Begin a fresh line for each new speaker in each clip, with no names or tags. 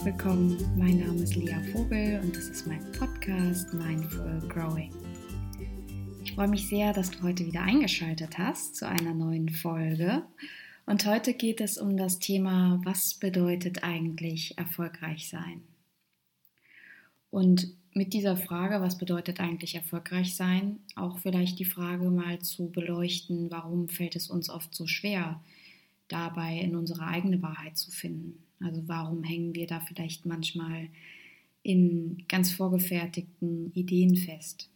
herzlich willkommen. Mein Name ist Lia Vogel und das ist mein Podcast Mindful Growing. Ich freue mich sehr, dass du heute wieder eingeschaltet hast zu einer neuen Folge. Und heute geht es um das Thema, was bedeutet eigentlich erfolgreich sein? Und mit dieser Frage, was bedeutet eigentlich erfolgreich sein, auch vielleicht die Frage mal zu beleuchten, warum fällt es uns oft so schwer, dabei in unsere eigene Wahrheit zu finden. Also warum hängen wir da vielleicht manchmal in ganz vorgefertigten Ideen fest?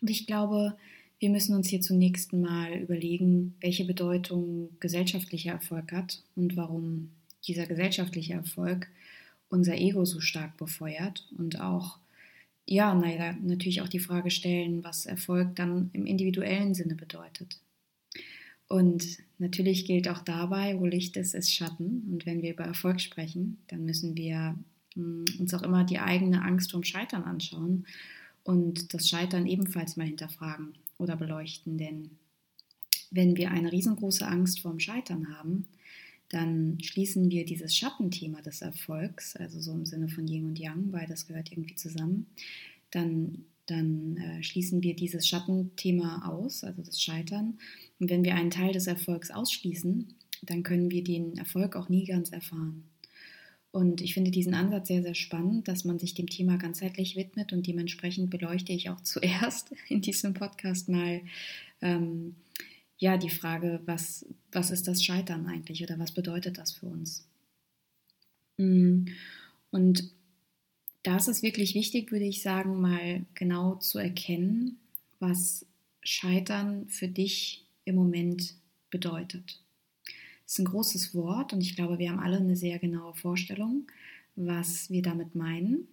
Und ich glaube, wir müssen uns hier zunächst mal überlegen, welche Bedeutung gesellschaftlicher Erfolg hat und warum dieser gesellschaftliche Erfolg unser Ego so stark befeuert und auch, ja, naja, natürlich auch die Frage stellen, was Erfolg dann im individuellen Sinne bedeutet. Und natürlich gilt auch dabei, wo Licht ist, ist Schatten. Und wenn wir über Erfolg sprechen, dann müssen wir mm, uns auch immer die eigene Angst vorm Scheitern anschauen und das Scheitern ebenfalls mal hinterfragen oder beleuchten. Denn wenn wir eine riesengroße Angst vorm Scheitern haben, dann schließen wir dieses Schattenthema des Erfolgs, also so im Sinne von Yin und Yang, weil das gehört irgendwie zusammen, dann dann äh, schließen wir dieses Schattenthema aus, also das Scheitern. Und wenn wir einen Teil des Erfolgs ausschließen, dann können wir den Erfolg auch nie ganz erfahren. Und ich finde diesen Ansatz sehr, sehr spannend, dass man sich dem Thema ganzheitlich widmet und dementsprechend beleuchte ich auch zuerst in diesem Podcast mal ähm, ja die Frage, was, was ist das Scheitern eigentlich oder was bedeutet das für uns? Mm, und da ist es wirklich wichtig, würde ich sagen, mal genau zu erkennen, was Scheitern für dich im Moment bedeutet. Das ist ein großes Wort und ich glaube, wir haben alle eine sehr genaue Vorstellung, was wir damit meinen.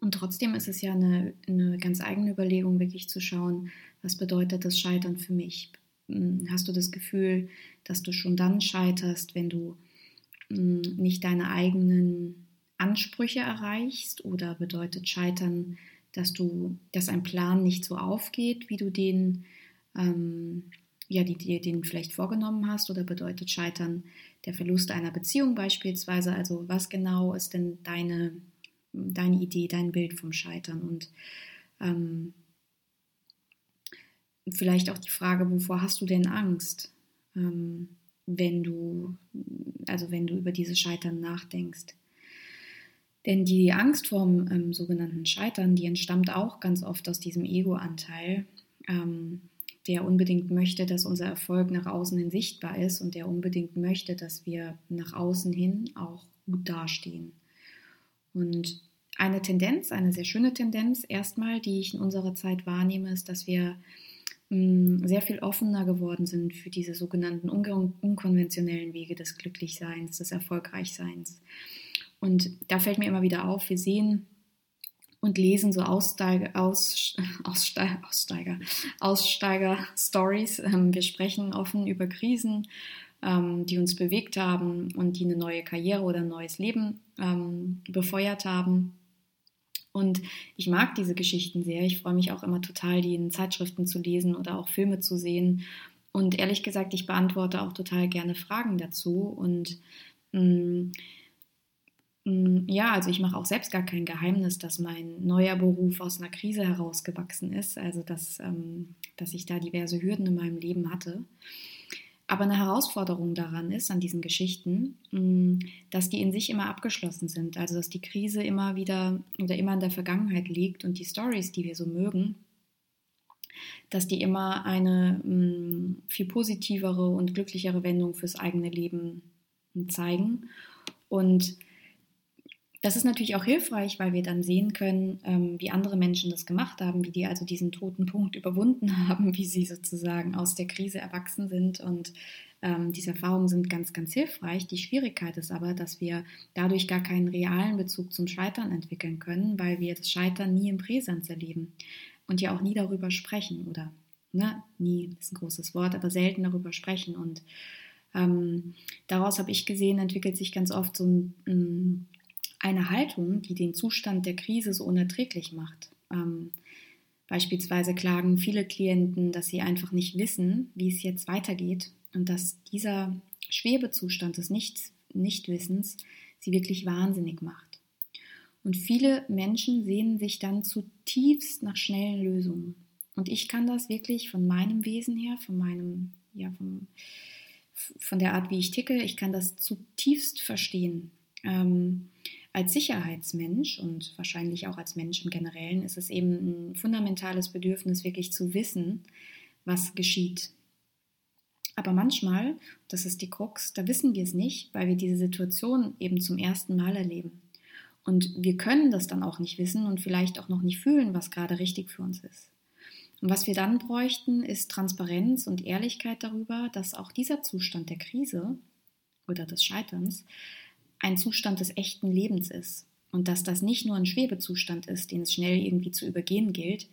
Und trotzdem ist es ja eine, eine ganz eigene Überlegung, wirklich zu schauen, was bedeutet das Scheitern für mich? Hm, hast du das Gefühl, dass du schon dann scheiterst, wenn du hm, nicht deine eigenen Ansprüche erreichst oder bedeutet Scheitern, dass du, dass ein Plan nicht so aufgeht, wie du den, ähm, ja, die dir den vielleicht vorgenommen hast, oder bedeutet Scheitern der Verlust einer Beziehung beispielsweise? Also was genau ist denn deine, deine Idee, dein Bild vom Scheitern? Und ähm, vielleicht auch die Frage, wovor hast du denn Angst, ähm, wenn du, also wenn du über dieses Scheitern nachdenkst? Denn die Angst vorm ähm, sogenannten Scheitern, die entstammt auch ganz oft aus diesem Ego-Anteil, ähm, der unbedingt möchte, dass unser Erfolg nach außen hin sichtbar ist und der unbedingt möchte, dass wir nach außen hin auch gut dastehen. Und eine Tendenz, eine sehr schöne Tendenz erstmal, die ich in unserer Zeit wahrnehme, ist, dass wir mm, sehr viel offener geworden sind für diese sogenannten un unkonventionellen Wege des Glücklichseins, des Erfolgreichseins. Und da fällt mir immer wieder auf, wir sehen und lesen so Aussteiger, Aus, Aussteiger, Aussteiger, Aussteiger-Stories. Ähm, wir sprechen offen über Krisen, ähm, die uns bewegt haben und die eine neue Karriere oder ein neues Leben ähm, befeuert haben. Und ich mag diese Geschichten sehr. Ich freue mich auch immer total, die in Zeitschriften zu lesen oder auch Filme zu sehen. Und ehrlich gesagt, ich beantworte auch total gerne Fragen dazu. Und mh, mm, ja, also ich mache auch selbst gar kein Geheimnis, dass mein neuer Beruf aus einer Krise herausgewachsen ist, also dass, ähm, dass ich da diverse Hürden in meinem Leben hatte. Aber eine Herausforderung daran ist, an diesen Geschichten, hm, dass die in sich immer abgeschlossen sind. Also dass die Krise immer wieder oder immer in der Vergangenheit liegt und die Stories, die wir so mögen, dass die immer eine hm, viel positivere und glücklichere Wendung fürs eigene Leben zeigen. Und das ist natürlich auch hilfreich, weil wir dann sehen können, ähm, wie andere Menschen das gemacht haben, wie die also diesen toten Punkt überwunden haben, wie sie sozusagen aus der Krise erwachsen sind. Und ähm, diese Erfahrungen sind ganz, ganz hilfreich. Die Schwierigkeit ist aber, dass wir dadurch gar keinen realen Bezug zum Scheitern entwickeln können, weil wir das Scheitern nie im Präsenz erleben und ja auch nie darüber sprechen oder ne, nie ist ein großes Wort, aber selten darüber sprechen. Und ähm, daraus habe ich gesehen, entwickelt sich ganz oft so ein, ein eine Haltung, die den Zustand der Krise so unerträglich macht. Ähm, beispielsweise klagen viele Klienten, dass sie einfach nicht wissen, wie es jetzt weitergeht und dass dieser Schwebezustand des Nichts, Nichtwissens sie wirklich wahnsinnig macht. Und viele Menschen sehnen sich dann zutiefst nach schnellen Lösungen. Und ich kann das wirklich von meinem Wesen her, von meinem, ja, vom, von der Art, wie ich ticke, ich kann das zutiefst verstehen. Ähm, als Sicherheitsmensch und wahrscheinlich auch als Mensch im Generellen ist es eben ein fundamentales Bedürfnis, wirklich zu wissen, was geschieht. Aber manchmal, das ist die Krux, da wissen wir es nicht, weil wir diese Situation eben zum ersten Mal erleben. Und wir können das dann auch nicht wissen und vielleicht auch noch nicht fühlen, was gerade richtig für uns ist. Und was wir dann bräuchten, ist Transparenz und Ehrlichkeit darüber, dass auch dieser Zustand der Krise oder des Scheiterns ein Zustand des echten Lebens ist. Und dass das nicht nur ein Schwebezustand ist, den es schnell irgendwie zu übergehen gilt,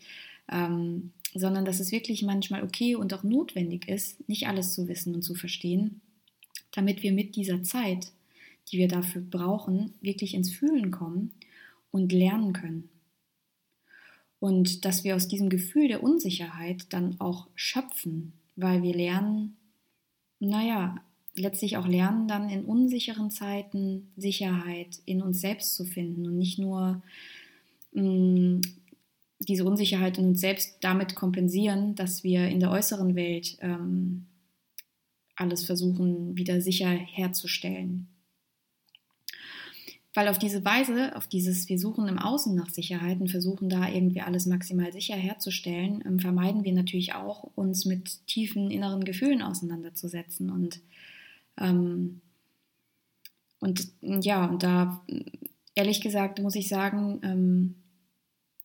ähm, sondern dass es wirklich manchmal okay und auch notwendig ist, nicht alles zu wissen und zu verstehen, damit wir mit dieser Zeit, die wir dafür brauchen, wirklich ins Fühlen kommen und lernen können. Und dass wir aus diesem Gefühl der Unsicherheit dann auch schöpfen, weil wir lernen, naja, letztlich auch lernen, dann in unsicheren Zeiten Sicherheit in uns selbst zu finden und nicht nur mh, mm, diese Unsicherheit in uns selbst damit kompensieren, dass wir in der äußeren Welt ähm, alles versuchen, wieder sicher herzustellen. Weil auf diese Weise, auf dieses, wir suchen im Außen nach Sicherheit und versuchen da irgendwie alles maximal sicher herzustellen, ähm, vermeiden wir natürlich auch, uns mit tiefen inneren Gefühlen auseinanderzusetzen und ähm, und ja, und da, ehrlich gesagt, muss ich sagen, ähm,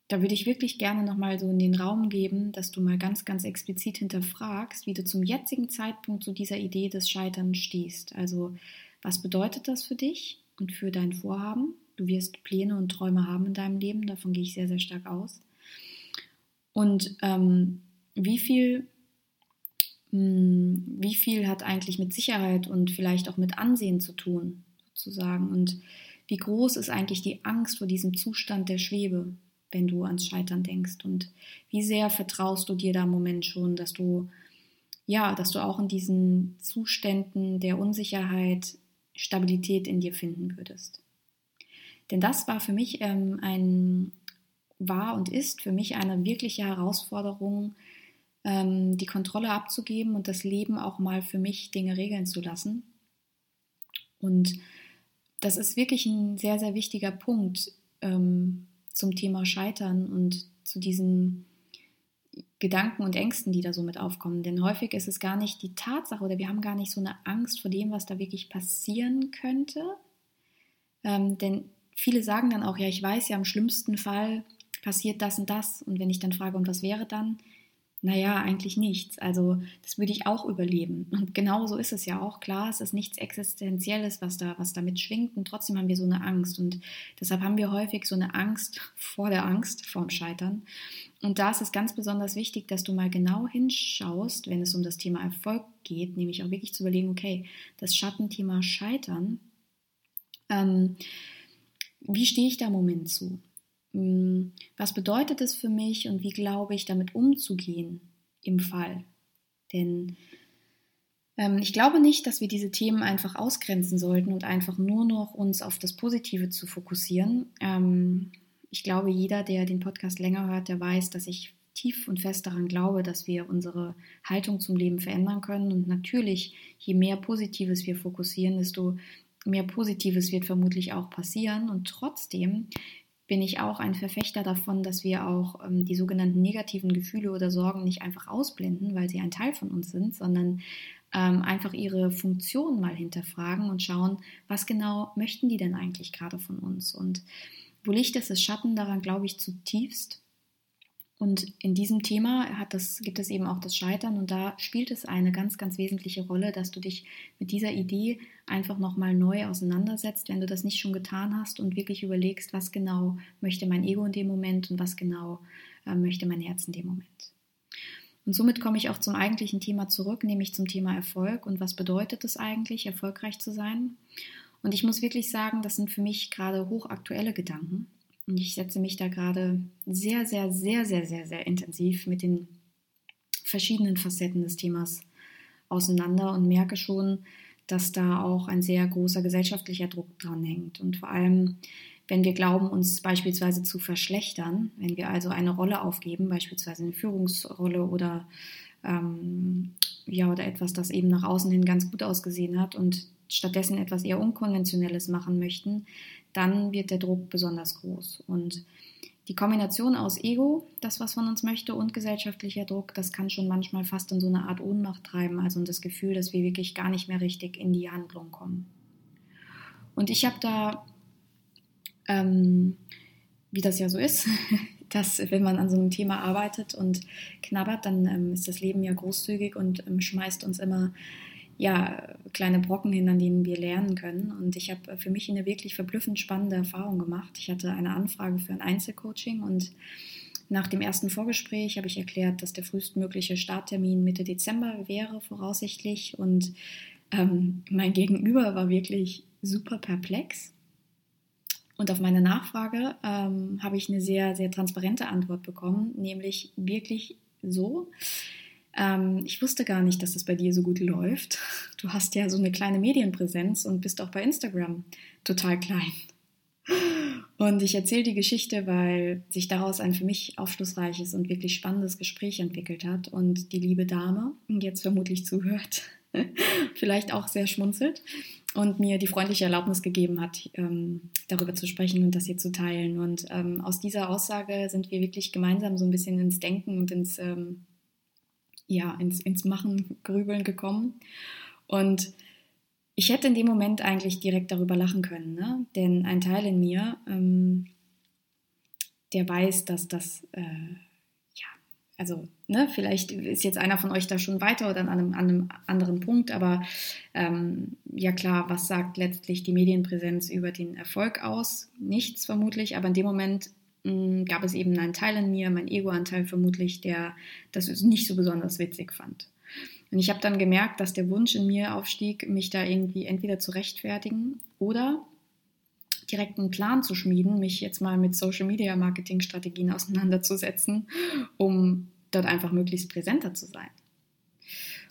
da würde ich wirklich gerne nochmal so in den Raum geben, dass du mal ganz, ganz explizit hinterfragst, wie du zum jetzigen Zeitpunkt zu dieser Idee des Scheiterns stehst. Also, was bedeutet das für dich und für dein Vorhaben? Du wirst Pläne und Träume haben in deinem Leben, davon gehe ich sehr, sehr stark aus. Und ähm, wie viel wie viel hat eigentlich mit Sicherheit und vielleicht auch mit Ansehen zu tun, sozusagen. Und wie groß ist eigentlich die Angst vor diesem Zustand der Schwebe, wenn du ans Scheitern denkst? Und wie sehr vertraust du dir da im Moment schon, dass du, ja, dass du auch in diesen Zuständen der Unsicherheit Stabilität in dir finden würdest? Denn das war für mich ähm, ein, war und ist für mich eine wirkliche Herausforderung, ähm, die Kontrolle abzugeben und das Leben auch mal für mich Dinge regeln zu lassen. Und das ist wirklich ein sehr, sehr wichtiger Punkt ähm, zum Thema Scheitern und zu diesen Gedanken und Ängsten, die da so mit aufkommen. Denn häufig ist es gar nicht die Tatsache oder wir haben gar nicht so eine Angst vor dem, was da wirklich passieren könnte. Ähm, denn viele sagen dann auch, ja, ich weiß ja, im schlimmsten Fall passiert das und das. Und wenn ich dann frage, und was wäre dann, naja, eigentlich nichts. Also das würde ich auch überleben. Und genau so ist es ja auch. Klar, es ist nichts Existenzielles, was da, was da mitschwingt. Und trotzdem haben wir so eine Angst. Und deshalb haben wir häufig so eine Angst vor der Angst, vorm Scheitern. Und da ist es ganz besonders wichtig, dass du mal genau hinschaust, wenn es um das Thema Erfolg geht, nämlich auch wirklich zu überlegen, okay, das Schattenthema Scheitern, ähm, wie stehe ich da im Moment zu? Hm, was bedeutet es für mich und wie glaube ich damit umzugehen im Fall? Denn ähm, ich glaube nicht, dass wir diese Themen einfach ausgrenzen sollten und einfach nur noch uns auf das Positive zu fokussieren. Ähm, ich glaube, jeder, der den Podcast länger hört, der weiß, dass ich tief und fest daran glaube, dass wir unsere Haltung zum Leben verändern können. Und natürlich, je mehr Positives wir fokussieren, desto mehr Positives wird vermutlich auch passieren. Und trotzdem bin ich auch ein Verfechter davon, dass wir auch ähm, die sogenannten negativen Gefühle oder Sorgen nicht einfach ausblenden, weil sie ein Teil von uns sind, sondern ähm, einfach ihre Funktion mal hinterfragen und schauen, was genau möchten die denn eigentlich gerade von uns. Und wo Licht ist, ist Schatten, daran glaube ich zutiefst. Und in diesem Thema das, gibt es eben auch das Scheitern und da spielt es eine ganz, ganz wesentliche Rolle, dass du dich mit dieser Idee einfach nochmal neu auseinandersetzt, wenn du das nicht schon getan hast und wirklich überlegst, was genau möchte mein Ego in dem Moment und was genau äh, möchte mein Herz in dem Moment. Und somit komme ich auch zum eigentlichen Thema zurück, nämlich zum Thema Erfolg und was bedeutet es eigentlich, erfolgreich zu sein. Und ich muss wirklich sagen, das sind für mich gerade hochaktuelle Gedanken. Und ich setze mich da gerade sehr, sehr, sehr, sehr, sehr, sehr intensiv mit den verschiedenen Facetten des Themas auseinander und merke schon, dass da auch ein sehr großer gesellschaftlicher Druck dran hängt. Und vor allem, wenn wir glauben, uns beispielsweise zu verschlechtern, wenn wir also eine Rolle aufgeben, beispielsweise eine Führungsrolle oder, ähm, ja, oder etwas, das eben nach außen hin ganz gut ausgesehen hat und stattdessen etwas eher Unkonventionelles machen möchten, dann wird der Druck besonders groß. Und die Kombination aus Ego, das, was man uns möchte, und gesellschaftlicher Druck, das kann schon manchmal fast in so eine Art Ohnmacht treiben, also das Gefühl, dass wir wirklich gar nicht mehr richtig in die Handlung kommen. Und ich habe da, ähm, wie das ja so ist, dass wenn man an so einem Thema arbeitet und knabbert, dann ähm, ist das Leben ja großzügig und ähm, schmeißt uns immer ja, kleine Brocken hin, an denen wir lernen können. Und ich habe für mich eine wirklich verblüffend spannende Erfahrung gemacht. Ich hatte eine Anfrage für ein Einzelcoaching und nach dem ersten Vorgespräch habe ich erklärt, dass der frühestmögliche Starttermin Mitte Dezember wäre, voraussichtlich. Und ähm, mein Gegenüber war wirklich super perplex. Und auf meine Nachfrage ähm, habe ich eine sehr, sehr transparente Antwort bekommen, nämlich wirklich so, ähm, ich wusste gar nicht, dass das bei dir so gut läuft. Du hast ja so eine kleine Medienpräsenz und bist auch bei Instagram total klein. Und ich erzähle die Geschichte, weil sich daraus ein für mich aufschlussreiches und wirklich spannendes Gespräch entwickelt hat und die liebe Dame jetzt vermutlich zuhört, vielleicht auch sehr schmunzelt und mir die freundliche Erlaubnis gegeben hat, ähm, darüber zu sprechen und das hier zu teilen. Und ähm, aus dieser Aussage sind wir wirklich gemeinsam so ein bisschen ins Denken und ins ähm, ja, ins, ins Machen, Grübeln gekommen. Und ich hätte in dem Moment eigentlich direkt darüber lachen können, ne? denn ein Teil in mir, ähm, der weiß, dass das, äh, ja, also, ne, vielleicht ist jetzt einer von euch da schon weiter oder an einem, an einem anderen Punkt, aber ähm, ja klar, was sagt letztlich die Medienpräsenz über den Erfolg aus? Nichts vermutlich, aber in dem Moment Mm, gab es eben einen Teil in mir, mein Ego-Anteil vermutlich, der das nicht so besonders witzig fand. Und ich habe dann gemerkt, dass der Wunsch in mir aufstieg, mich da irgendwie entweder zu rechtfertigen oder direkt einen Plan zu schmieden, mich jetzt mal mit Social Media Marketing Strategien auseinanderzusetzen, um dort einfach möglichst präsenter zu sein.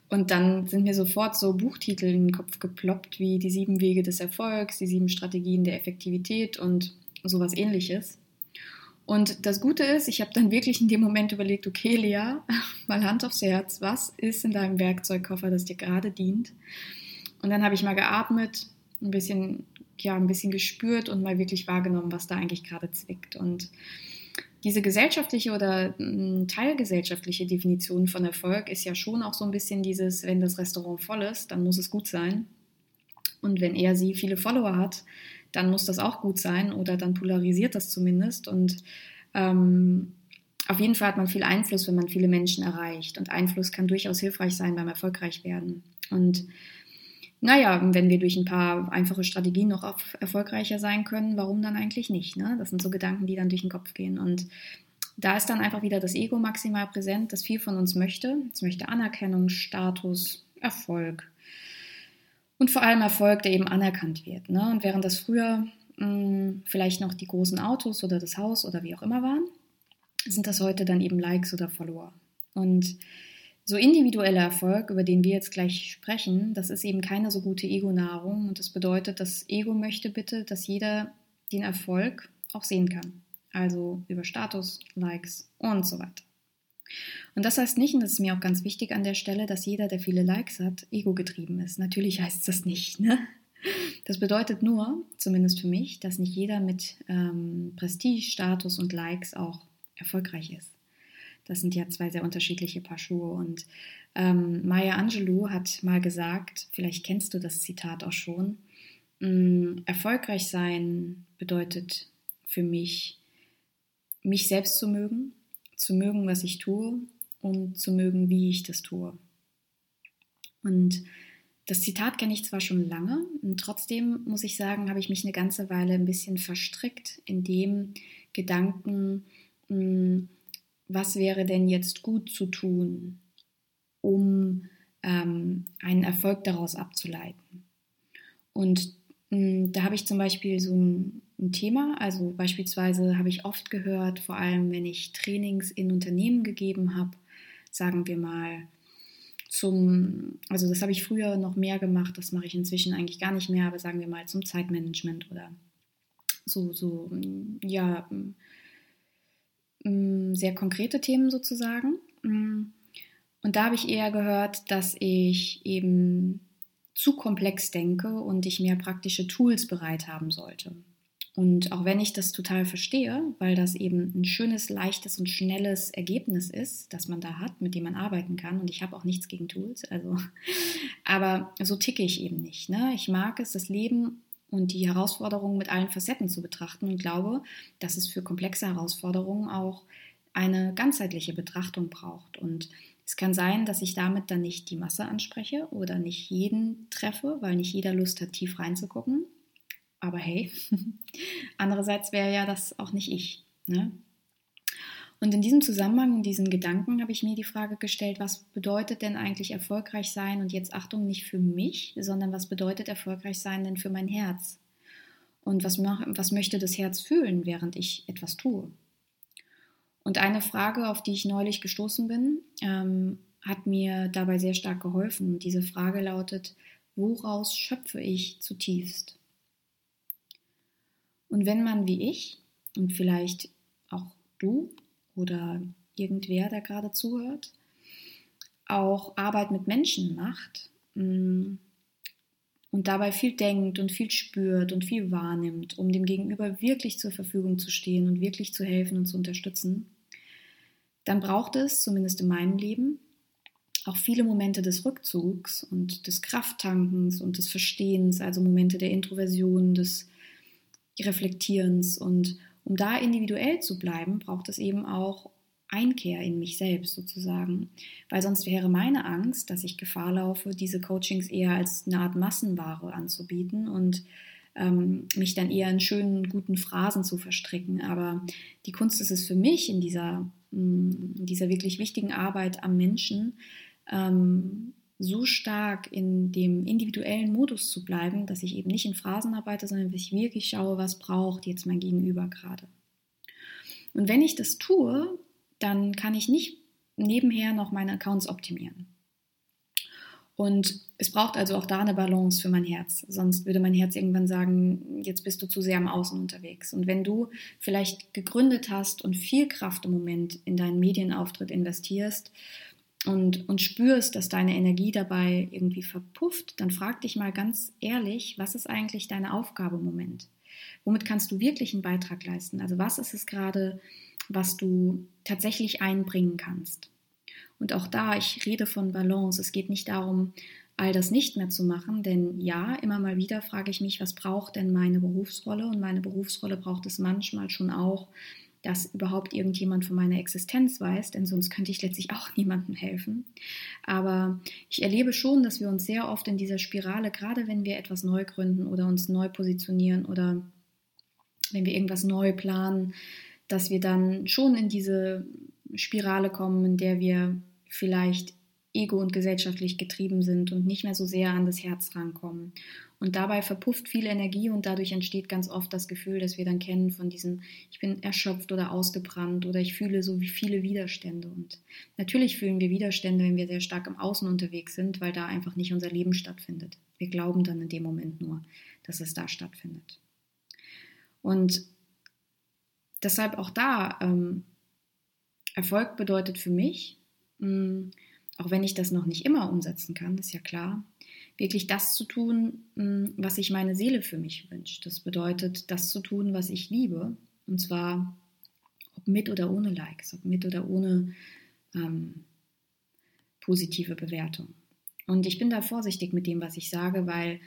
Und dann sind mir sofort so Buchtitel in den Kopf geploppt wie die sieben Wege des Erfolgs, die sieben Strategien der Effektivität und sowas ähnliches. Und das Gute ist, ich habe dann wirklich in dem Moment überlegt, okay, Lea, mal Hand aufs Herz, was ist in deinem Werkzeugkoffer, das dir gerade dient? Und dann habe ich mal geatmet, ein bisschen, ja, ein bisschen gespürt und mal wirklich wahrgenommen, was da eigentlich gerade zwickt. Und diese gesellschaftliche oder hm, teilgesellschaftliche Definition von Erfolg ist ja schon auch so ein bisschen dieses, wenn das Restaurant voll ist, dann muss es gut sein. Und wenn er sie viele Follower hat, dann muss das auch gut sein oder dann polarisiert das zumindest. Und ähm, auf jeden Fall hat man viel Einfluss, wenn man viele Menschen erreicht. Und Einfluss kann durchaus hilfreich sein beim erfolgreich werden. Und naja, wenn wir durch ein paar einfache Strategien noch erfolgreicher sein können, warum dann eigentlich nicht? Ne? Das sind so Gedanken, die dann durch den Kopf gehen. Und da ist dann einfach wieder das Ego maximal präsent, das viel von uns möchte. Es möchte Anerkennung, Status, Erfolg und vor allem Erfolg, der eben anerkannt wird. Ne? Und während das früher mh, hm, vielleicht noch die großen Autos oder das Haus oder wie auch immer waren, sind das heute dann eben Likes oder Follower. Und so individueller Erfolg, über den wir jetzt gleich sprechen, das ist eben keine so gute Ego-Nahrung. Und das bedeutet, das Ego möchte bitte, dass jeder den Erfolg auch sehen kann. Also über Status, Likes und so weiter. Und das heißt nicht, und das ist mir auch ganz wichtig an der Stelle, dass jeder, der viele Likes hat, ego-getrieben ist. Natürlich heißt das nicht. Ne? Das bedeutet nur, zumindest für mich, dass nicht jeder mit ähm, Prestige, Status und Likes auch erfolgreich ist. Das sind ja zwei sehr unterschiedliche Paar Schuhe. Und ähm, Maya Angelou hat mal gesagt, vielleicht kennst du das Zitat auch schon, mm, erfolgreich sein bedeutet für mich, mich selbst zu mögen, zu mögen, was ich tue und zu mögen, wie ich das tue. Und das Zitat kenne ich zwar schon lange, und trotzdem muss ich sagen, habe ich mich eine ganze Weile ein bisschen verstrickt in dem Gedanken, hm, was wäre denn jetzt gut zu tun, um ähm, einen Erfolg daraus abzuleiten. Und mh, hm, da habe ich zum Beispiel so ein ein Thema. Also beispielsweise habe ich oft gehört, vor allem wenn ich Trainings in Unternehmen gegeben habe, sagen wir mal zum, also das habe ich früher noch mehr gemacht, das mache ich inzwischen eigentlich gar nicht mehr, aber sagen wir mal zum Zeitmanagement oder so, so, ja, sehr konkrete Themen sozusagen. Und da habe ich eher gehört, dass ich eben zu komplex denke und ich mehr praktische Tools bereit haben sollte. Und auch wenn ich das total verstehe, weil das eben ein schönes, leichtes und schnelles Ergebnis ist, das man da hat, mit dem man arbeiten kann, und ich habe auch nichts gegen Tools, also, aber so ticke ich eben nicht. Ne? Ich mag es, das Leben und die Herausforderungen mit allen Facetten zu betrachten und glaube, dass es für komplexe Herausforderungen auch eine ganzheitliche Betrachtung braucht. Und es kann sein, dass ich damit dann nicht die Masse anspreche oder nicht jeden treffe, weil nicht jeder Lust hat, tief reinzugucken. Aber hey, andererseits wäre ja das auch nicht ich. Ne? Und in diesem Zusammenhang, in diesen Gedanken, habe ich mir die Frage gestellt, was bedeutet denn eigentlich erfolgreich sein? Und jetzt Achtung, nicht für mich, sondern was bedeutet erfolgreich sein denn für mein Herz? Und was, was möchte das Herz fühlen, während ich etwas tue? Und eine Frage, auf die ich neulich gestoßen bin, ähm, hat mir dabei sehr stark geholfen. Diese Frage lautet, woraus schöpfe ich zutiefst? Und wenn man wie ich und vielleicht auch du oder irgendwer, der gerade zuhört, auch Arbeit mit Menschen macht mm, und dabei viel denkt und viel spürt und viel wahrnimmt, um dem Gegenüber wirklich zur Verfügung zu stehen und wirklich zu helfen und zu unterstützen, dann braucht es, zumindest in meinem Leben, auch viele Momente des Rückzugs und des Krafttankens und des Verstehens, also Momente der Introversion, des Reflektierens. Und um da individuell zu bleiben, braucht es eben auch Einkehr in mich selbst sozusagen. Weil sonst wäre meine Angst, dass ich Gefahr laufe, diese Coachings eher als eine Art Massenware anzubieten und ähm, mich dann eher in schönen, guten Phrasen zu verstricken. Aber die Kunst ist es für mich in dieser, in dieser wirklich wichtigen Arbeit am Menschen, ähm, so stark in dem individuellen Modus zu bleiben, dass ich eben nicht in Phrasen arbeite, sondern dass ich wirklich schaue, was braucht jetzt mein Gegenüber gerade. Und wenn ich das tue, dann kann ich nicht nebenher noch meine Accounts optimieren. Und es braucht also auch da eine Balance für mein Herz. Sonst würde mein Herz irgendwann sagen, jetzt bist du zu sehr am Außen unterwegs. Und wenn du vielleicht gegründet hast und viel Kraft im Moment in deinen Medienauftritt investierst und, und spürst, dass deine Energie dabei irgendwie verpufft, dann frag dich mal ganz ehrlich, was ist eigentlich deine Aufgabe im Moment? Womit kannst du wirklich einen Beitrag leisten? Also was ist es gerade, was du tatsächlich einbringen kannst? Und auch da, ich rede von Balance. Es geht nicht darum, all das nicht mehr zu machen, denn ja, immer mal wieder frage ich mich, was braucht denn meine Berufsrolle? Und meine Berufsrolle braucht es manchmal schon auch, dass überhaupt irgendjemand von meiner Existenz weiß, denn sonst könnte ich letztlich auch niemandem helfen. Aber ich erlebe schon, dass wir uns sehr oft in dieser Spirale, gerade wenn wir etwas neu gründen oder uns neu positionieren oder wenn wir irgendwas neu planen, dass wir dann schon in diese Spirale kommen, in der wir vielleicht ego- und gesellschaftlich getrieben sind und nicht mehr so sehr an das Herz rankommen. Und dabei verpufft viel Energie und dadurch entsteht ganz oft das Gefühl, dass wir dann kennen von diesem, ich bin erschöpft oder ausgebrannt oder ich fühle so wie viele Widerstände. Und natürlich fühlen wir Widerstände, wenn wir sehr stark im Außen unterwegs sind, weil da einfach nicht unser Leben stattfindet. Wir glauben dann in dem Moment nur, dass es da stattfindet. Und deshalb auch da, ähm, Erfolg bedeutet für mich, mh, auch wenn ich das noch nicht immer umsetzen kann, ist ja klar, wirklich das zu tun, was sich meine Seele für mich wünscht. Das bedeutet, das zu tun, was ich liebe. Und zwar ob mit oder ohne Likes, ob mit oder ohne ähm, positive Bewertung. Und ich bin da vorsichtig mit dem, was ich sage, weil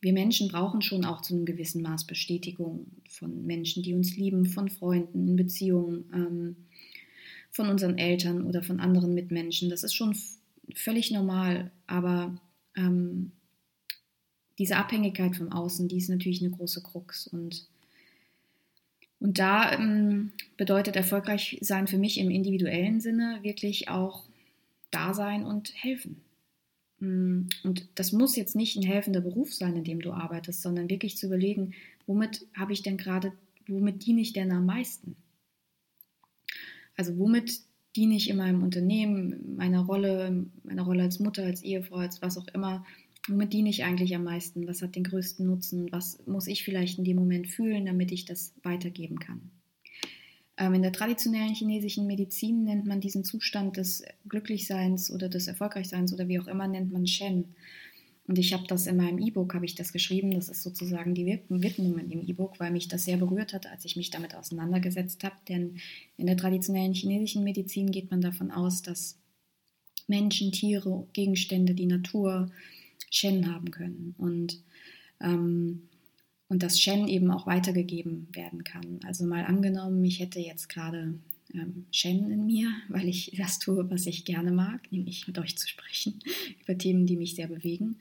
wir Menschen brauchen schon auch zu einem gewissen Maß Bestätigung von Menschen, die uns lieben, von Freunden, in Beziehungen. Ähm, von unseren Eltern oder von anderen Mitmenschen. Das ist schon völlig normal, aber ähm, diese Abhängigkeit vom Außen, die ist natürlich eine große Krux. Und, und da ähm, bedeutet erfolgreich sein für mich im individuellen Sinne wirklich auch da sein und helfen. Mm, und das muss jetzt nicht ein helfender Beruf sein, in dem du arbeitest, sondern wirklich zu überlegen, womit habe ich denn gerade, womit diene ich denn am meisten? Also womit diene ich in meinem Unternehmen, meiner Rolle, meiner Rolle als Mutter, als Ehefrau, als was auch immer, womit diene ich eigentlich am meisten? Was hat den größten Nutzen? Was muss ich vielleicht in dem Moment fühlen, damit ich das weitergeben kann? Ähm, in der traditionellen chinesischen Medizin nennt man diesen Zustand des Glücklichseins oder des Erfolgreichseins oder wie auch immer nennt man Shen. Und ich habe das in meinem E-Book, habe ich das geschrieben, das ist sozusagen die Widmung in dem E-Book, weil mich das sehr berührt hat, als ich mich damit auseinandergesetzt habe. Denn in der traditionellen chinesischen Medizin geht man davon aus, dass Menschen, Tiere, Gegenstände, die Natur Shen haben können. Und, ähm, und dass Shen eben auch weitergegeben werden kann. Also mal angenommen, ich hätte jetzt gerade ähm, Shen in mir, weil ich das tue, was ich gerne mag, nämlich mit euch zu sprechen über Themen, die mich sehr bewegen,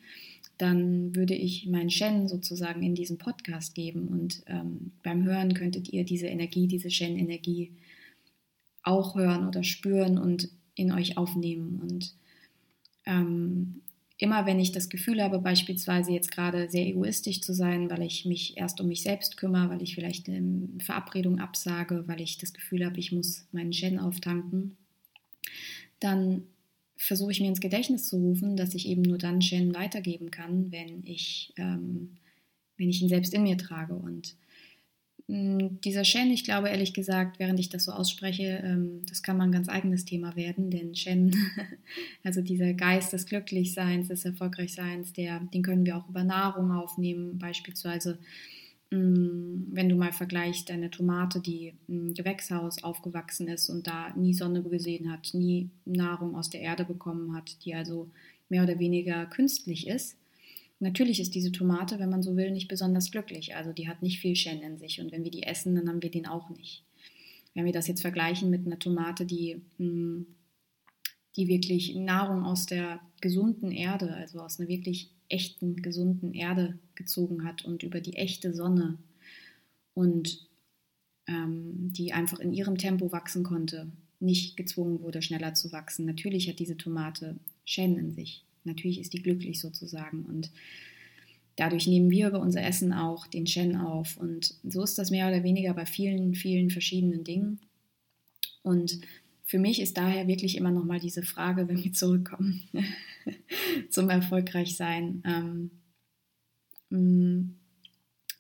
dann würde ich mein Shen sozusagen in diesen Podcast geben und ähm, beim Hören könntet ihr diese Energie, diese Shen-Energie auch hören oder spüren und in euch aufnehmen. Und ähm, immer wenn ich das Gefühl habe, beispielsweise jetzt gerade sehr egoistisch zu sein, weil ich mich erst um mich selbst kümmere, weil ich vielleicht eine Verabredung absage, weil ich das Gefühl habe, ich muss meinen Shen auftanken, dann versuche ich mir ins Gedächtnis zu rufen, dass ich eben nur dann Shen weitergeben kann, wenn ich, ähm, wenn ich ihn selbst in mir trage. Und dieser Shen, ich glaube ehrlich gesagt, während ich das so ausspreche, ähm, das kann mal ein ganz eigenes Thema werden, denn Shen, also dieser Geist des Glücklichseins, des Erfolgreichseins, der, den können wir auch über Nahrung aufnehmen, beispielsweise. Hm, wenn du mal vergleichst, deine Tomate, die im Gewächshaus aufgewachsen ist und da nie Sonne gesehen hat, nie Nahrung aus der Erde bekommen hat, die also mehr oder weniger künstlich ist, Natürlich ist diese Tomate, wenn man so will, nicht besonders glücklich. Also die hat nicht viel Shen in sich. Und wenn wir die essen, dann haben wir den auch nicht. Wenn wir das jetzt vergleichen mit einer Tomate, die, hm, die wirklich Nahrung aus der gesunden Erde, also aus einer wirklich echten, gesunden Erde gezogen hat und über die echte Sonne und ähm, die einfach in ihrem Tempo wachsen konnte, nicht gezwungen wurde, schneller zu wachsen. Natürlich hat diese Tomate Shen in sich. Natürlich ist die glücklich sozusagen und dadurch nehmen wir über unser Essen auch den Shen auf und so ist das mehr oder weniger bei vielen, vielen verschiedenen Dingen und für mich ist daher wirklich immer noch mal diese Frage, wenn wir zurückkommen zum Erfolgreichsein. Ähm, mm,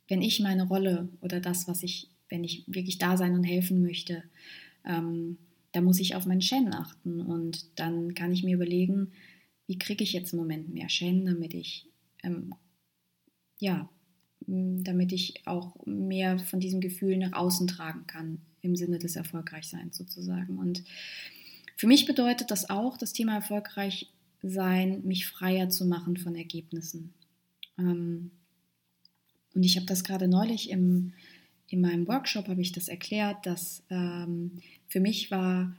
wenn ich meine Rolle oder das, was ich, wenn ich wirklich da sein und helfen möchte, ähm, da muss ich auf meinen Shen achten und dann kann ich mir überlegen, wie kriege ich jetzt im Moment mehr Shen, damit ich, ähm, ja, damit ich auch mehr von diesem Gefühl nach außen tragen kann, im Sinne des Erfolgreichseins sozusagen. Und für mich bedeutet das auch, das Thema erfolgreich sein, mich freier zu machen von Ergebnissen. Ähm, und ich habe das gerade neulich im, in meinem Workshop, habe ich das erklärt, dass ähm, für mich war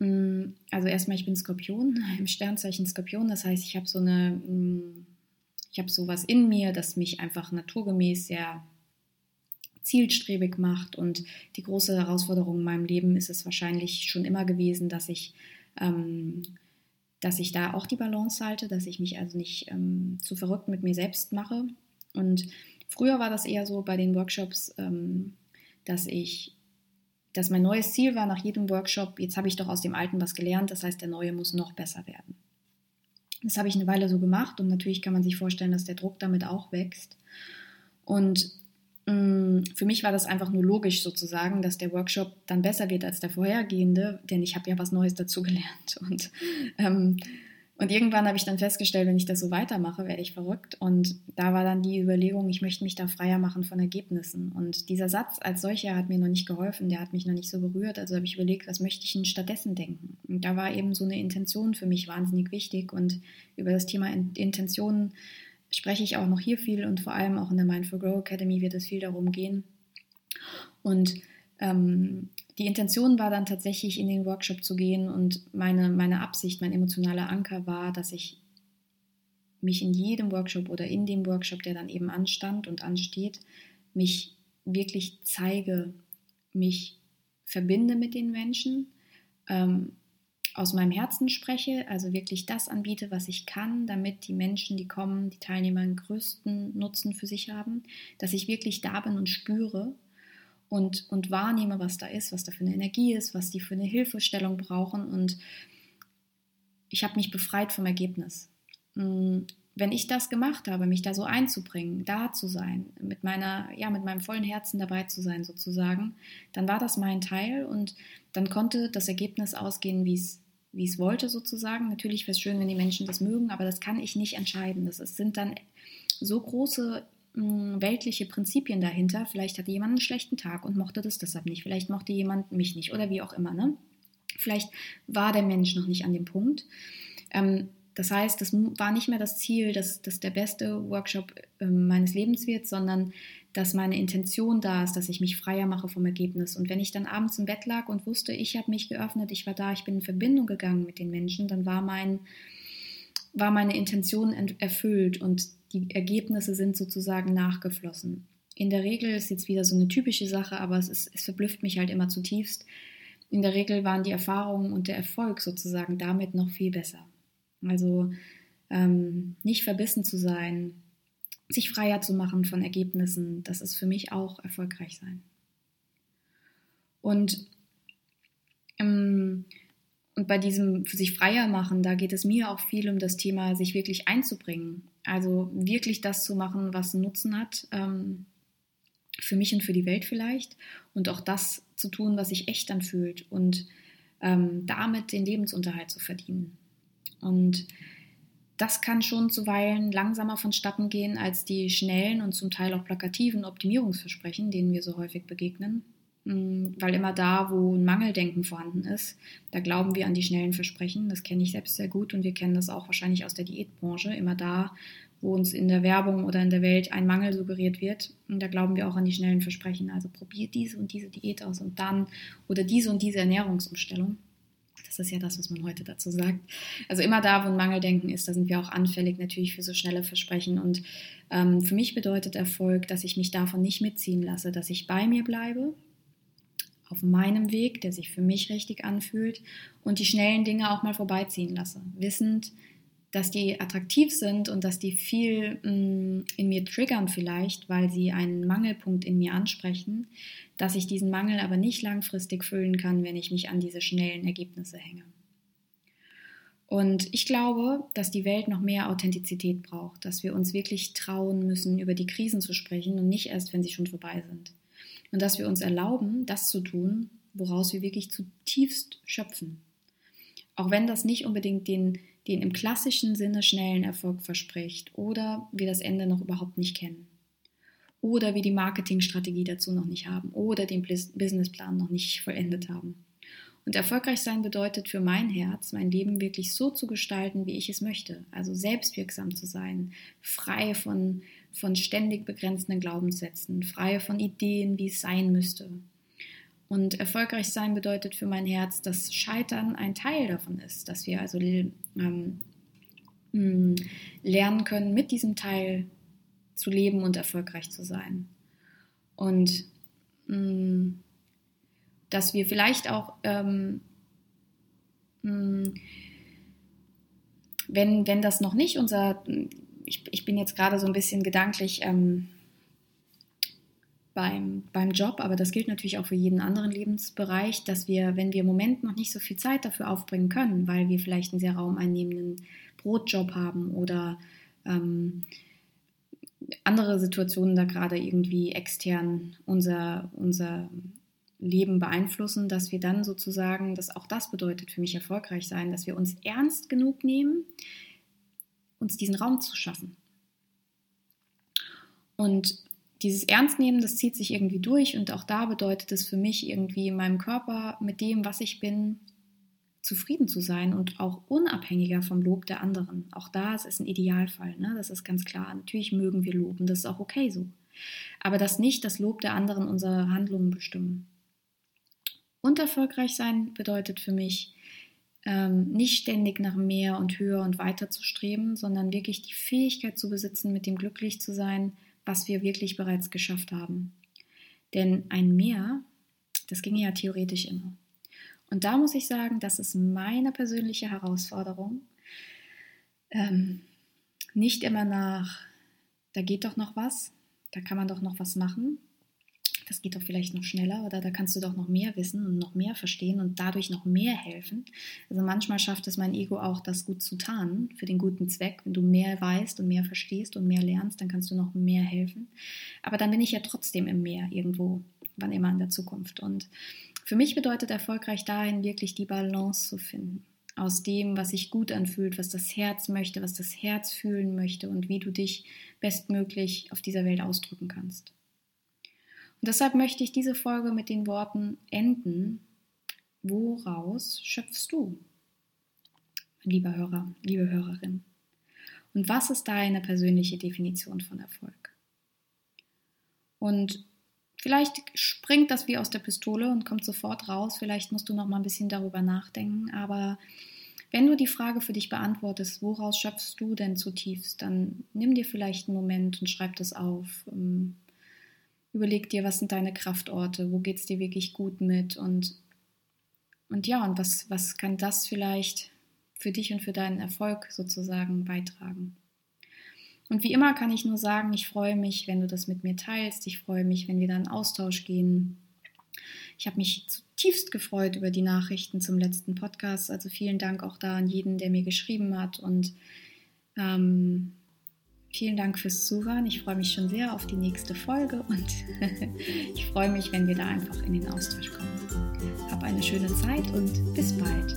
also erstmal, ich bin Skorpion, im Sternzeichen Skorpion. Das heißt, ich habe so eine, mm, ich habe sowas in mir, das mich einfach naturgemäß sehr zielstrebig macht. Und die große Herausforderung in meinem Leben ist es wahrscheinlich schon immer gewesen, dass ich, ähm, dass ich da auch die Balance halte, dass ich mich also nicht ähm, zu verrückt mit mir selbst mache. Und früher war das eher so bei den Workshops, ähm, dass ich dass mein neues Ziel war nach jedem Workshop, jetzt habe ich doch aus dem alten was gelernt, das heißt, der neue muss noch besser werden. Das habe ich eine Weile so gemacht und natürlich kann man sich vorstellen, dass der Druck damit auch wächst. Und mh, mm, für mich war das einfach nur logisch sozusagen, dass der Workshop dann besser wird als der vorhergehende, denn ich habe ja was Neues dazu gelernt. Und ähm, und irgendwann habe ich dann festgestellt, wenn ich das so weitermache, werde ich verrückt. Und da war dann die Überlegung, ich möchte mich da freier machen von Ergebnissen. Und dieser Satz als solcher hat mir noch nicht geholfen, der hat mich noch nicht so berührt. Also habe ich überlegt, was möchte ich denn stattdessen denken? Und da war eben so eine Intention für mich wahnsinnig wichtig. Und über das Thema Intentionen spreche ich auch noch hier viel und vor allem auch in der Mindful Grow Academy wird es viel darum gehen. Und ähm, die Intention war dann tatsächlich in den Workshop zu gehen und meine, meine Absicht, mein emotionaler Anker war, dass ich mich in jedem Workshop oder in dem Workshop, der dann eben anstand und ansteht, mich wirklich zeige, mich verbinde mit den Menschen, ähm, aus meinem Herzen spreche, also wirklich das anbiete, was ich kann, damit die Menschen, die kommen, die Teilnehmer den größten Nutzen für sich haben, dass ich wirklich da bin und spüre und, und wahrnehme, was da ist, was da für eine Energie ist, was die für eine Hilfestellung brauchen. Und ich habe mich befreit vom Ergebnis. Mm, wenn ich das gemacht habe, mich da so einzubringen, da zu sein, mit meiner, ja, mit meinem vollen Herzen dabei zu sein sozusagen, dann war das mein Teil und dann konnte das Ergebnis ausgehen, wie es wie es wollte sozusagen. Natürlich wäre es schön, wenn die Menschen das mögen, aber das kann ich nicht entscheiden. Das ist, sind dann so große weltliche Prinzipien dahinter. Vielleicht hatte jemand einen schlechten Tag und mochte das deshalb nicht. Vielleicht mochte jemand mich nicht oder wie auch immer. Ne? Vielleicht war der Mensch noch nicht an dem Punkt. Ähm, das heißt, das war nicht mehr das Ziel, dass das der beste Workshop äh, meines Lebens wird, sondern dass meine Intention da ist, dass ich mich freier mache vom Ergebnis. Und wenn ich dann abends im Bett lag und wusste, ich habe mich geöffnet, ich war da, ich bin in Verbindung gegangen mit den Menschen, dann war, mein, war meine Intention erfüllt und die Ergebnisse sind sozusagen nachgeflossen. In der Regel ist jetzt wieder so eine typische Sache, aber es, ist, es verblüfft mich halt immer zutiefst. In der Regel waren die Erfahrungen und der Erfolg sozusagen damit noch viel besser. Also ähm, nicht verbissen zu sein, sich freier zu machen von Ergebnissen, das ist für mich auch erfolgreich sein. Und, ähm, und bei diesem sich freier machen, da geht es mir auch viel um das Thema, sich wirklich einzubringen. Also wirklich das zu machen, was einen Nutzen hat, ähm, für mich und für die Welt vielleicht. Und auch das zu tun, was sich echt anfühlt und ähm, damit den Lebensunterhalt zu verdienen. Und das kann schon zuweilen langsamer vonstatten gehen als die schnellen und zum Teil auch plakativen Optimierungsversprechen, denen wir so häufig begegnen. Mm, weil immer da, wo ein Mangeldenken vorhanden ist, da glauben wir an die schnellen Versprechen. Das kenne ich selbst sehr gut und wir kennen das auch wahrscheinlich aus der Diätbranche. Immer da, wo uns in der Werbung oder in der Welt ein Mangel suggeriert wird, da glauben wir auch an die schnellen Versprechen. Also probiert diese und diese Diät aus und dann oder diese und diese Ernährungsumstellung. Das ist ja das, was man heute dazu sagt. Also immer da, wo ein Mangeldenken ist, da sind wir auch anfällig natürlich für so schnelle Versprechen. Und ähm, für mich bedeutet Erfolg, dass ich mich davon nicht mitziehen lasse, dass ich bei mir bleibe, auf meinem Weg, der sich für mich richtig anfühlt und die schnellen Dinge auch mal vorbeiziehen lasse, wissend, dass die attraktiv sind und dass die viel mh, mm, in mir triggern vielleicht, weil sie einen Mangelpunkt in mir ansprechen, dass ich diesen Mangel aber nicht langfristig füllen kann, wenn ich mich an diese schnellen Ergebnisse hänge. Und ich glaube, dass die Welt noch mehr Authentizität braucht, dass wir uns wirklich trauen müssen, über die Krisen zu sprechen und nicht erst, wenn sie schon vorbei sind. Und dass wir uns erlauben, das zu tun, woraus wir wirklich zutiefst schöpfen. Auch wenn das nicht unbedingt den den im klassischen Sinne schnellen Erfolg verspricht oder wir das Ende noch überhaupt nicht kennen oder wir die Marketingstrategie dazu noch nicht haben oder den Businessplan noch nicht vollendet haben. Und erfolgreich sein bedeutet für mein Herz, mein Leben wirklich so zu gestalten, wie ich es möchte. Also selbstwirksam zu sein, frei von, von ständig begrenzenden Glaubenssätzen, frei von Ideen, wie es sein müsste, und erfolgreich sein bedeutet für mein Herz, dass Scheitern ein Teil davon ist, dass wir also ähm, mm, lernen können, mit diesem Teil zu leben und erfolgreich zu sein. Und mh, mm, dass wir vielleicht auch, ähm, mm, wenn, wenn das noch nicht unser, ich, ich bin jetzt gerade so ein bisschen gedanklich ähm, beim, beim Job, aber das gilt natürlich auch für jeden anderen Lebensbereich, dass wir, wenn wir im Moment noch nicht so viel Zeit dafür aufbringen können, weil wir vielleicht einen sehr raumeinnehmenden Brotjob haben oder ähm, andere Situationen da gerade irgendwie extern unser, unser Leben beeinflussen, dass wir dann sozusagen, dass auch das bedeutet für mich erfolgreich sein, dass wir uns ernst genug nehmen, uns diesen Raum zu schaffen. Und dieses Ernstnehmen, das zieht sich irgendwie durch und auch da bedeutet es für mich irgendwie in meinem Körper mit dem, was ich bin, zufrieden zu sein und auch unabhängiger vom Lob der anderen. Auch da ist es ein Idealfall, ne? das ist ganz klar. Natürlich mögen wir loben, das ist auch okay so. Aber dass nicht das Lob der anderen unsere Handlungen bestimmen. Und erfolgreich sein bedeutet für mich, ähm, nicht ständig nach mehr und höher und weiter zu streben, sondern wirklich die Fähigkeit zu besitzen, mit dem glücklich zu sein, was wir wirklich bereits geschafft haben. Denn ein Mehr, das ginge ja theoretisch immer. Und da muss ich sagen, das ist meine persönliche Herausforderung. Ähm, nicht immer nach, da geht doch noch was, da kann man doch noch was machen, das geht doch vielleicht noch schneller oder da kannst du doch noch mehr wissen und noch mehr verstehen und dadurch noch mehr helfen. Also manchmal schafft es mein Ego auch, das gut zu tarnen für den guten Zweck. Wenn du mehr weißt und mehr verstehst und mehr lernst, dann kannst du noch mehr helfen. Aber dann bin ich ja trotzdem im Meer irgendwo, wann immer in der Zukunft. Und für mich bedeutet erfolgreich dahin wirklich die Balance zu finden aus dem, was sich gut anfühlt, was das Herz möchte, was das Herz fühlen möchte und wie du dich bestmöglich auf dieser Welt ausdrücken kannst. Deshalb möchte ich diese Folge mit den Worten enden. Woraus schöpfst du, lieber Hörer, liebe Hörerin? Und was ist deine persönliche Definition von Erfolg? Und vielleicht springt das wie aus der Pistole und kommt sofort raus. Vielleicht musst du noch mal ein bisschen darüber nachdenken. Aber wenn du die Frage für dich beantwortest, woraus schöpfst du denn zutiefst, dann nimm dir vielleicht einen Moment und schreib das auf. Ähm, überleg dir, was sind deine Kraftorte, wo geht es dir wirklich gut mit und, und ja, und was, was kann das vielleicht für dich und für deinen Erfolg sozusagen beitragen. Und wie immer kann ich nur sagen, ich freue mich, wenn du das mit mir teilst. Ich freue mich, wenn wir da in Austausch gehen. Ich habe mich zutiefst gefreut über die Nachrichten zum letzten Podcast. Also vielen Dank auch da an jeden, der mir geschrieben hat. Und ähm, Vielen Dank fürs Zuhören. Ich freue mich schon sehr auf die nächste Folge und ich freue mich, wenn wir da einfach in den Austausch kommen. Hab eine schöne Zeit und bis bald.